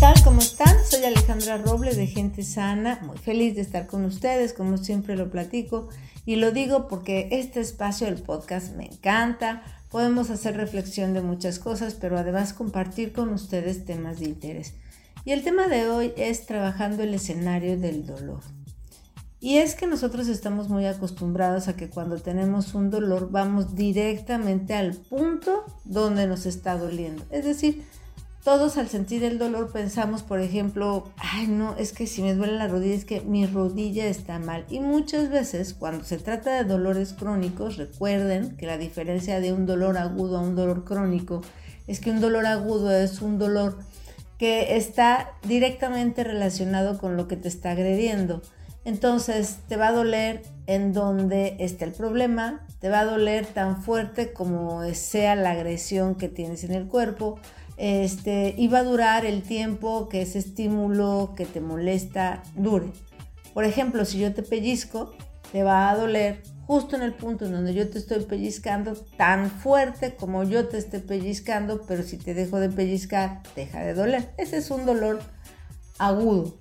tal? ¿Cómo están? Soy Alejandra Robles de Gente Sana, muy feliz de estar con ustedes, como siempre lo platico, y lo digo porque este espacio del podcast me encanta, podemos hacer reflexión de muchas cosas, pero además compartir con ustedes temas de interés. Y el tema de hoy es trabajando el escenario del dolor. Y es que nosotros estamos muy acostumbrados a que cuando tenemos un dolor vamos directamente al punto donde nos está doliendo. Es decir, todos al sentir el dolor pensamos, por ejemplo, ay no, es que si me duele la rodilla es que mi rodilla está mal. Y muchas veces cuando se trata de dolores crónicos, recuerden que la diferencia de un dolor agudo a un dolor crónico es que un dolor agudo es un dolor que está directamente relacionado con lo que te está agrediendo. Entonces te va a doler en donde esté el problema, te va a doler tan fuerte como sea la agresión que tienes en el cuerpo, este, y va a durar el tiempo que ese estímulo que te molesta dure. Por ejemplo, si yo te pellizco, te va a doler justo en el punto en donde yo te estoy pellizcando, tan fuerte como yo te esté pellizcando, pero si te dejo de pellizcar, deja de doler. Ese es un dolor agudo.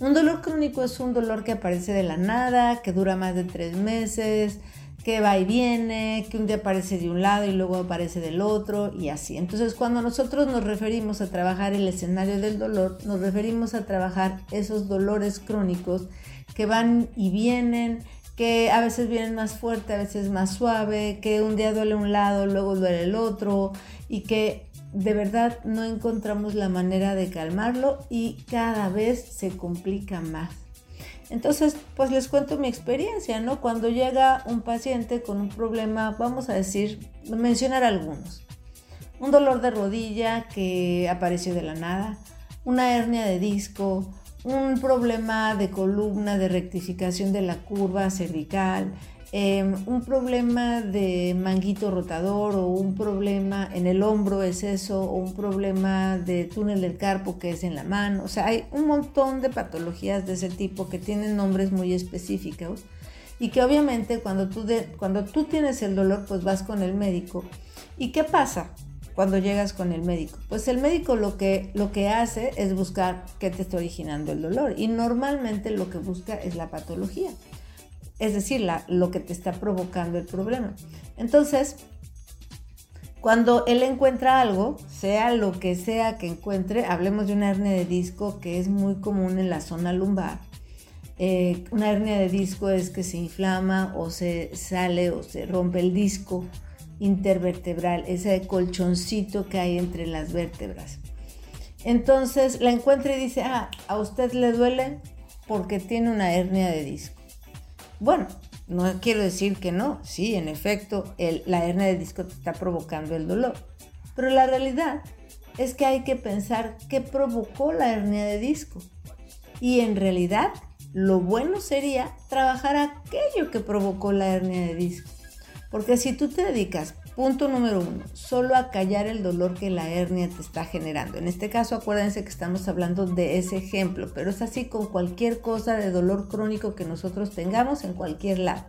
Un dolor crónico es un dolor que aparece de la nada, que dura más de tres meses, que va y viene, que un día aparece de un lado y luego aparece del otro y así. Entonces cuando nosotros nos referimos a trabajar el escenario del dolor, nos referimos a trabajar esos dolores crónicos que van y vienen, que a veces vienen más fuerte, a veces más suave, que un día duele un lado, luego duele el otro y que de verdad no encontramos la manera de calmarlo y cada vez se complica más. Entonces, pues les cuento mi experiencia, ¿no? Cuando llega un paciente con un problema, vamos a decir, mencionar algunos. Un dolor de rodilla que apareció de la nada, una hernia de disco, un problema de columna, de rectificación de la curva cervical, Em, un problema de manguito rotador o un problema en el hombro es eso, o un problema de túnel del carpo que es en la mano. O sea, hay un montón de patologías de ese tipo que tienen nombres muy específicos y que obviamente cuando tú, cuando tú tienes el dolor, pues vas con el médico. ¿Y qué pasa? cuando llegas con el médico? Pues el médico lo que, lo que hace es buscar qué te está originando el dolor y normalmente lo que busca es la patología es decir, lo que te está provocando el problema. Entonces, cuando él encuentra algo, sea lo que sea que encuentre, hablemos de una hernia de disco que es muy común en la zona lumbar. Eh, una hernia de disco es que se inflama o se sale o se rompe el disco intervertebral, ese colchoncito que hay entre las vértebras. Entonces la encuentra y dice, ah, a usted le duele porque tiene una hernia de disco. Bueno, no quiero decir que no, sí, en efecto, la hernia de disco te está provocando el dolor, pero la realidad es que hay que pensar qué provocó la hernia de disco. Y en realidad, lo bueno sería trabajar aquello que provocó la hernia de disco. Porque si tú te dedicas Punto número uno, solo a callar el dolor que la hernia te está generando. En este caso, acuérdense que estamos hablando de ese ejemplo, pero es así con cualquier cosa de dolor crónico que nosotros tengamos en cualquier lado.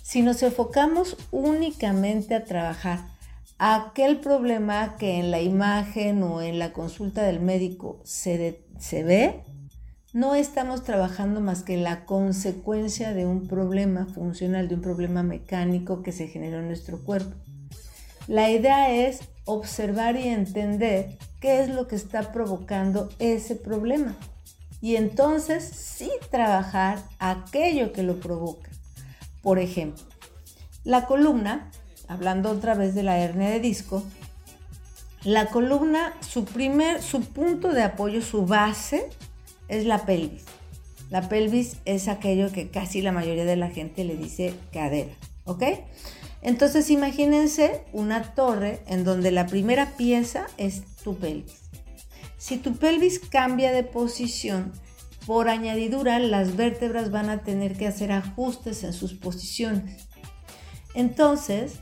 Si nos enfocamos únicamente a trabajar aquel problema que en la imagen o en la consulta del médico se, se ve, no estamos trabajando más que la consecuencia de un problema funcional, de un problema mecánico que se generó en nuestro cuerpo. La idea es observar y entender qué es lo que está provocando ese problema. Y entonces sí trabajar aquello que lo provoca. Por ejemplo, la columna, hablando otra vez de la hernia de disco, la columna, su primer, su punto de apoyo, su base, es la pelvis. La pelvis es aquello que casi la mayoría de la gente le dice cadera, ¿ok? Entonces imagínense una torre en donde la primera pieza es tu pelvis. Si tu pelvis cambia de posición, por añadidura las vértebras van a tener que hacer ajustes en sus posiciones. Entonces,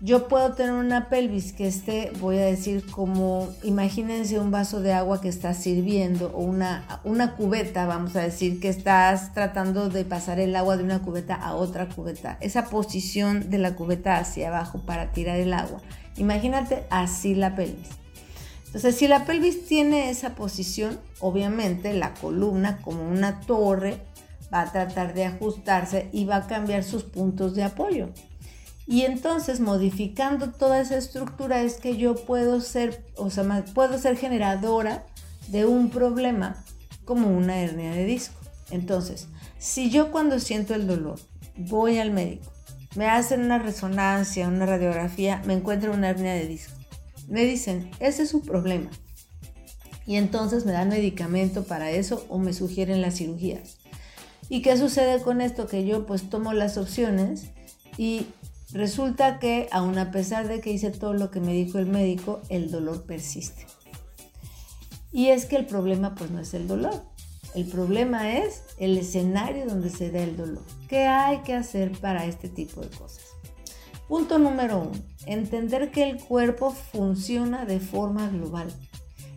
yo puedo tener una pelvis que esté, voy a decir, como, imagínense un vaso de agua que estás sirviendo o una, una cubeta, vamos a decir, que estás tratando de pasar el agua de una cubeta a otra cubeta. Esa posición de la cubeta hacia abajo para tirar el agua. Imagínate así la pelvis. Entonces, si la pelvis tiene esa posición, obviamente la columna como una torre va a tratar de ajustarse y va a cambiar sus puntos de apoyo. Y entonces, modificando toda esa estructura es que yo puedo ser, o sea, puedo ser generadora de un problema como una hernia de disco. Entonces, si yo cuando siento el dolor voy al médico, me hacen una resonancia, una radiografía, me encuentro una hernia de disco. Me dicen, ese es su problema. Y entonces me dan medicamento para eso o me sugieren las cirugías. ¿Y qué sucede con esto? Que yo pues tomo las opciones y resulta que aun a pesar de que hice todo lo que me dijo el médico, el dolor persiste. Y es que el problema pues no es el dolor, el problema es el escenario donde se da el dolor. ¿Qué hay que hacer para este tipo de cosas? Punto número uno, entender que el cuerpo funciona de forma global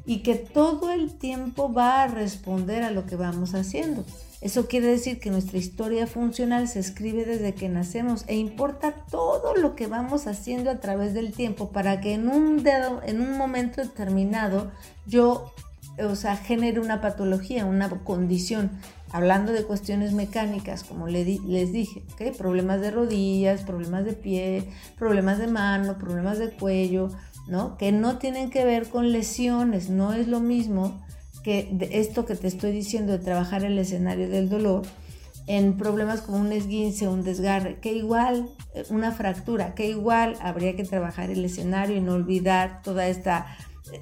y que todo el tiempo va a responder a lo que vamos haciendo. Eso quiere decir que nuestra historia funcional se escribe desde que nacemos e importa todo lo que vamos haciendo a través del tiempo para que en un, dedo, en un momento determinado yo o sea, genere una patología, una condición. Hablando de cuestiones mecánicas, como les dije, problemas de rodillas, problemas de pie, problemas de mano, problemas de cuello, ¿no? Que no tienen que ver con lesiones, no es lo mismo que esto que te estoy diciendo de trabajar el escenario del dolor en problemas como un esguince, un desgarre, que igual, eh, una fractura, que igual habría que trabajar el escenario y no olvidar toda esta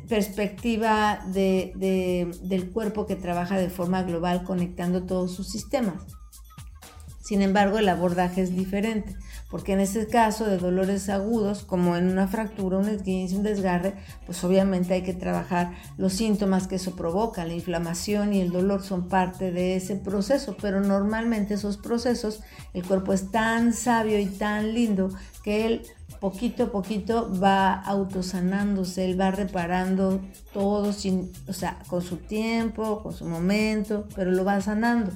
perspectiva del cuerpo que trabaja de forma global conectando todos sus sistemas. Sin embargo, el abordaje es diferente, porque en este caso de dolores agudos, como en una fractura, un esguince, un desgarre, pues obviamente hay que trabajar los síntomas que eso provoca. La inflamación y el dolor son parte de ese proceso, pero normalmente esos procesos, el cuerpo es tan sabio y tan lindo que él poquito a poquito va autosanándose, él va reparando todo sin, o sea, con su tiempo, con su momento, pero lo va sanando.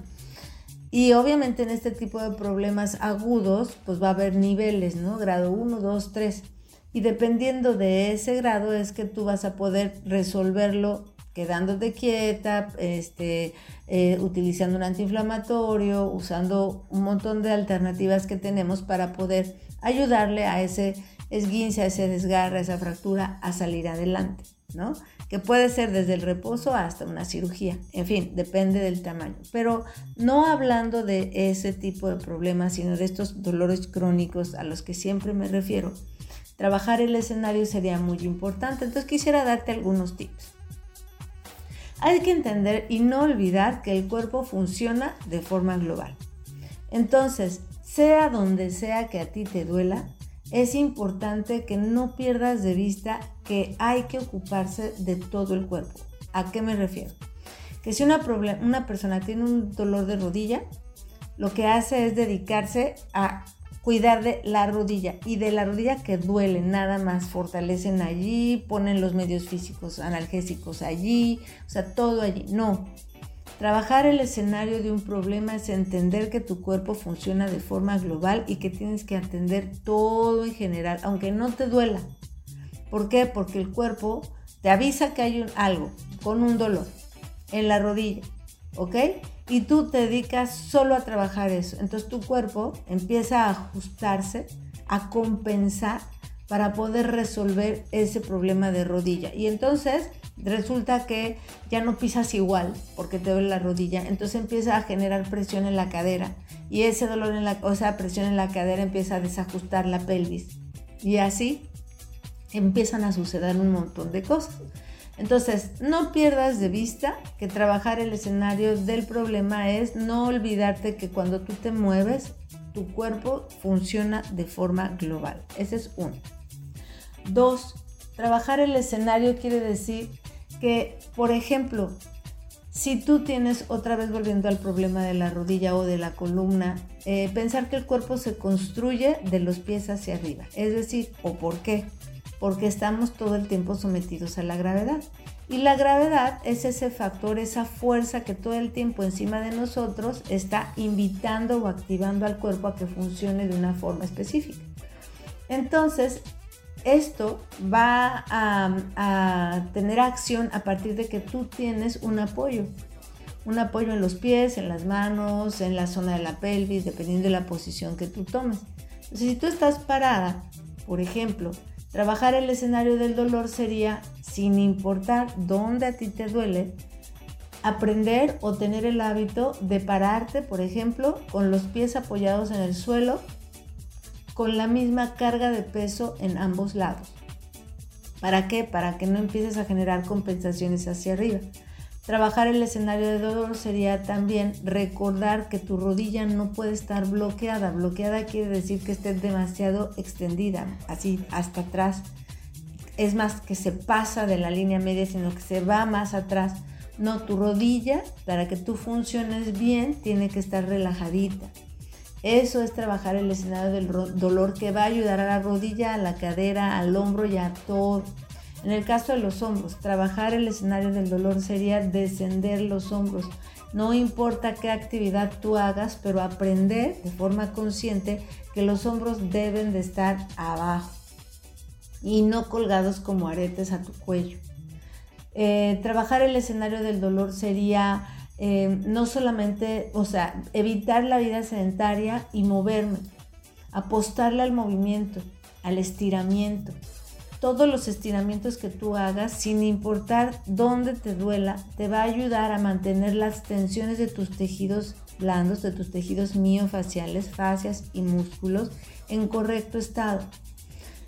Y obviamente en este tipo de problemas agudos, pues va a haber niveles, ¿no? Grado 1, 2, 3. Y dependiendo de ese grado es que tú vas a poder resolverlo quedándote quieta, este, eh, utilizando un antiinflamatorio, usando un montón de alternativas que tenemos para poder ayudarle a ese esguince, a ese desgarre, a esa fractura a salir adelante, ¿no? Que puede ser desde el reposo hasta una cirugía, en fin, depende del tamaño. Pero no hablando de ese tipo de problemas, sino de estos dolores crónicos a los que siempre me refiero, trabajar el escenario sería muy importante. Entonces quisiera darte algunos tips. Hay que entender y no olvidar que el cuerpo funciona de forma global. Entonces, sea donde sea que a ti te duela, es importante que no pierdas de vista que hay que ocuparse de todo el cuerpo. ¿A qué me refiero? Que si una, persona tiene un dolor de rodilla, lo que hace es dedicarse a cuidar de la rodilla y de la rodilla que duele, nada más fortalecen allí, ponen los medios físicos analgésicos allí, o sea, todo allí. No, Trabajar el escenario de un problema es entender que tu cuerpo funciona de forma global y que tienes que atender todo en general, aunque no te duela. ¿Por qué? Porque el cuerpo te avisa que hay algo con un dolor en la rodilla, ¿ok? Y tú te dedicas solo a trabajar eso. Entonces tu cuerpo empieza a ajustarse, a compensar para poder resolver ese problema de rodilla. Y entonces resulta que ya no pisas igual porque te duele la rodilla, entonces empieza a generar presión en la cadera y ese dolor en la, o sea, presión en la cadera empieza a desajustar la pelvis y así empiezan a suceder un montón de cosas. Entonces, no pierdas de vista que trabajar el escenario del problema es no olvidarte que cuando tú te mueves, tu cuerpo funciona de forma global. Ese es uno. Dos, trabajar el escenario quiere decir que, por ejemplo, si tú tienes, otra vez volviendo al problema de la rodilla o de la columna, eh, pensar que el cuerpo se construye de los pies hacia arriba. Es decir, ¿o por qué? Porque estamos todo el tiempo sometidos a la gravedad. Y la gravedad es ese factor, esa fuerza que todo el tiempo encima de nosotros está invitando o activando al cuerpo a que funcione de una forma específica. Entonces, esto va a, tener acción a partir de que tú tienes un apoyo. Un apoyo en los pies, en las manos, en la zona de la pelvis, dependiendo de la posición que tú tomes. Si tú estás parada, por ejemplo, trabajar el escenario del dolor sería, sin importar dónde a ti te duele, aprender o tener el hábito de pararte, por ejemplo, con los pies apoyados en el suelo, con la misma carga de peso en ambos lados. ¿Para qué? Para que no empieces a generar compensaciones hacia arriba. Trabajar el escenario de dolor sería también recordar que tu rodilla no puede estar bloqueada. Bloqueada quiere decir que esté demasiado extendida, así hasta atrás. Es más que se pasa de la línea media, sino que se va más atrás no, tu rodilla, para que tú funciones bien, tiene que estar relajadita. Eso es trabajar el escenario del dolor que va a ayudar a la rodilla, a la cadera, al hombro y a todo. En el caso de los hombros, trabajar el escenario del dolor sería descender los hombros. No importa qué actividad tú hagas, pero aprender de forma consciente que los hombros deben de estar abajo y no colgados como aretes a tu cuello. Eh, trabajar el escenario del dolor sería eh, no solamente, o sea, evitar la vida sedentaria y moverme, apostarle al movimiento, al estiramiento. Todos los estiramientos que tú hagas, sin importar dónde te duela, te va a ayudar a mantener las tensiones de tus tejidos blandos, de tus tejidos miofaciales, fascias y músculos en correcto estado.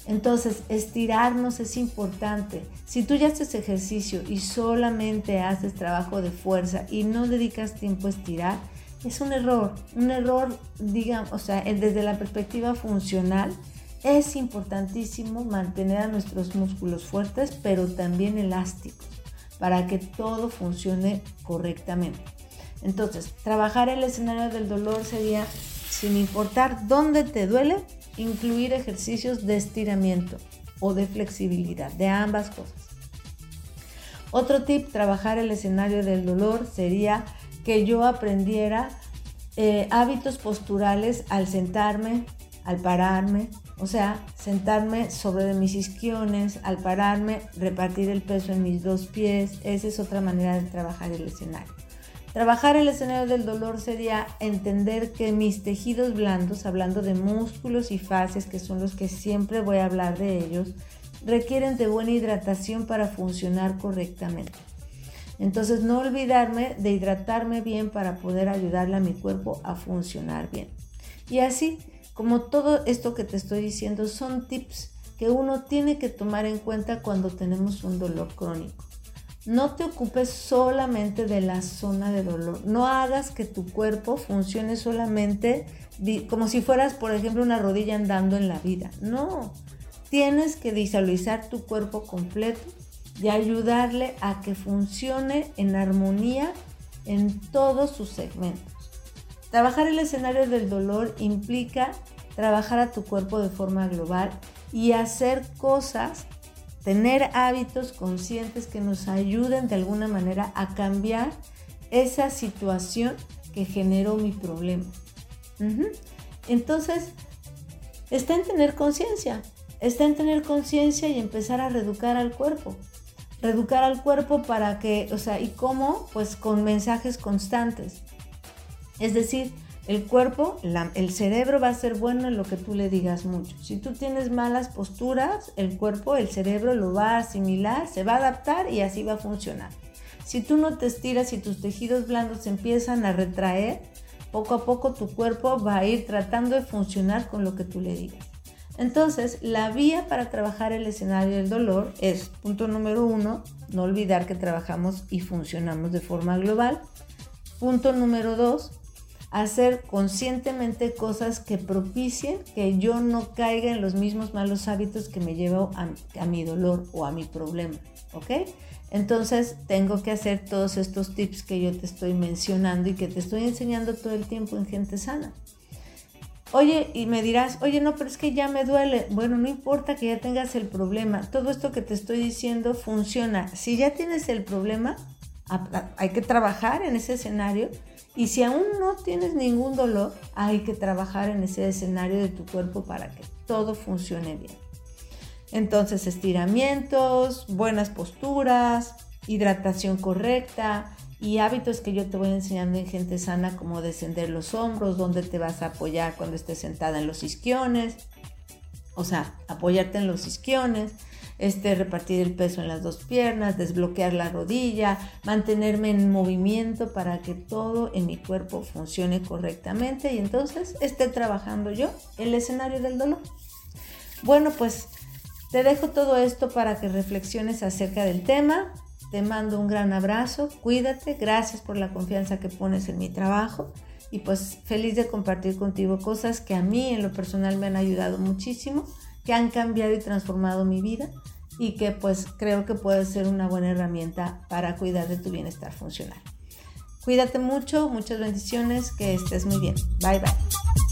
Entonces, estirarnos es importante. Si tú ya haces ejercicio y solamente haces trabajo de fuerza y no dedicas tiempo a estirar, es un error. Un error, digamos, o sea, desde la perspectiva funcional, es importantísimo mantener a nuestros músculos fuertes, pero también elásticos, para que todo funcione correctamente. Entonces, trabajar el escenario del dolor sería, sin importar dónde te duele, incluir ejercicios de estiramiento o de flexibilidad, de ambas cosas. Otro tip, trabajar el escenario del dolor, sería que yo aprendiera eh, hábitos posturales al sentarme, al pararme, o sea, sentarme sobre mis isquiones, al pararme, repartir el peso en mis dos pies, esa es otra manera de trabajar el escenario. Trabajar el escenario del dolor sería entender que mis tejidos blandos, hablando de músculos y fascias, que son los que siempre voy a hablar de ellos, requieren de buena hidratación para funcionar correctamente. Entonces no olvidarme de hidratarme bien para poder ayudarle a mi cuerpo a funcionar bien. Y así, como todo esto que te estoy diciendo, son tips que uno tiene que tomar en cuenta cuando tenemos un dolor crónico. No te ocupes solamente de la zona de dolor. No hagas que tu cuerpo funcione solamente como si fueras, por ejemplo, una rodilla andando en la vida. No, tienes que visualizar tu cuerpo completo y ayudarle a que funcione en armonía en todos sus segmentos. Trabajar el escenario del dolor implica trabajar a tu cuerpo de forma global y hacer cosas tener hábitos conscientes que nos ayuden de alguna manera a cambiar esa situación que generó mi problema. Entonces, está en tener conciencia, está en tener conciencia y empezar a reeducar al cuerpo. Reeducar al cuerpo para que, o sea, ¿y cómo? Pues con mensajes constantes. Es decir, el cuerpo, el cerebro va a ser bueno en lo que tú le digas mucho. Si tú tienes malas posturas, el cuerpo, el cerebro lo va a asimilar, se va a adaptar y así va a funcionar. Si tú no te estiras y tus tejidos blandos empiezan a retraer, poco a poco tu cuerpo va a ir tratando de funcionar con lo que tú le digas. Entonces, la vía para trabajar el escenario del dolor es, punto número uno, no olvidar que trabajamos y funcionamos de forma global. Punto número dos, hacer conscientemente cosas que propicien que yo no caiga en los mismos malos hábitos que me llevo a, mi dolor o a mi problema, ¿ok? Entonces tengo que hacer todos estos tips que yo te estoy mencionando y que te estoy enseñando todo el tiempo en gente sana. Oye, y me dirás, oye, no, pero es que ya me duele. Bueno, no importa que ya tengas el problema. Todo esto que te estoy diciendo funciona. Si ya tienes el problema, hay que trabajar en ese escenario y si aún no tienes ningún dolor, hay que trabajar en ese escenario de tu cuerpo para que todo funcione bien. Entonces, estiramientos, buenas posturas, hidratación correcta y hábitos que yo te voy enseñando en gente sana como descender los hombros, dónde te vas a apoyar cuando estés sentada en los isquiones, o sea, apoyarte en los isquiones, este, repartir el peso en las dos piernas, desbloquear la rodilla, mantenerme en movimiento para que todo en mi cuerpo funcione correctamente y entonces esté trabajando yo el escenario del dolor. Bueno, pues te dejo todo esto para que reflexiones acerca del tema. Te mando un gran abrazo, cuídate, gracias por la confianza que pones en mi trabajo y pues feliz de compartir contigo cosas que a mí en lo personal me han ayudado muchísimo, que han cambiado y transformado mi vida y que pues creo que puede ser una buena herramienta para cuidar de tu bienestar funcional. Cuídate mucho, muchas bendiciones, que estés muy bien. Bye bye.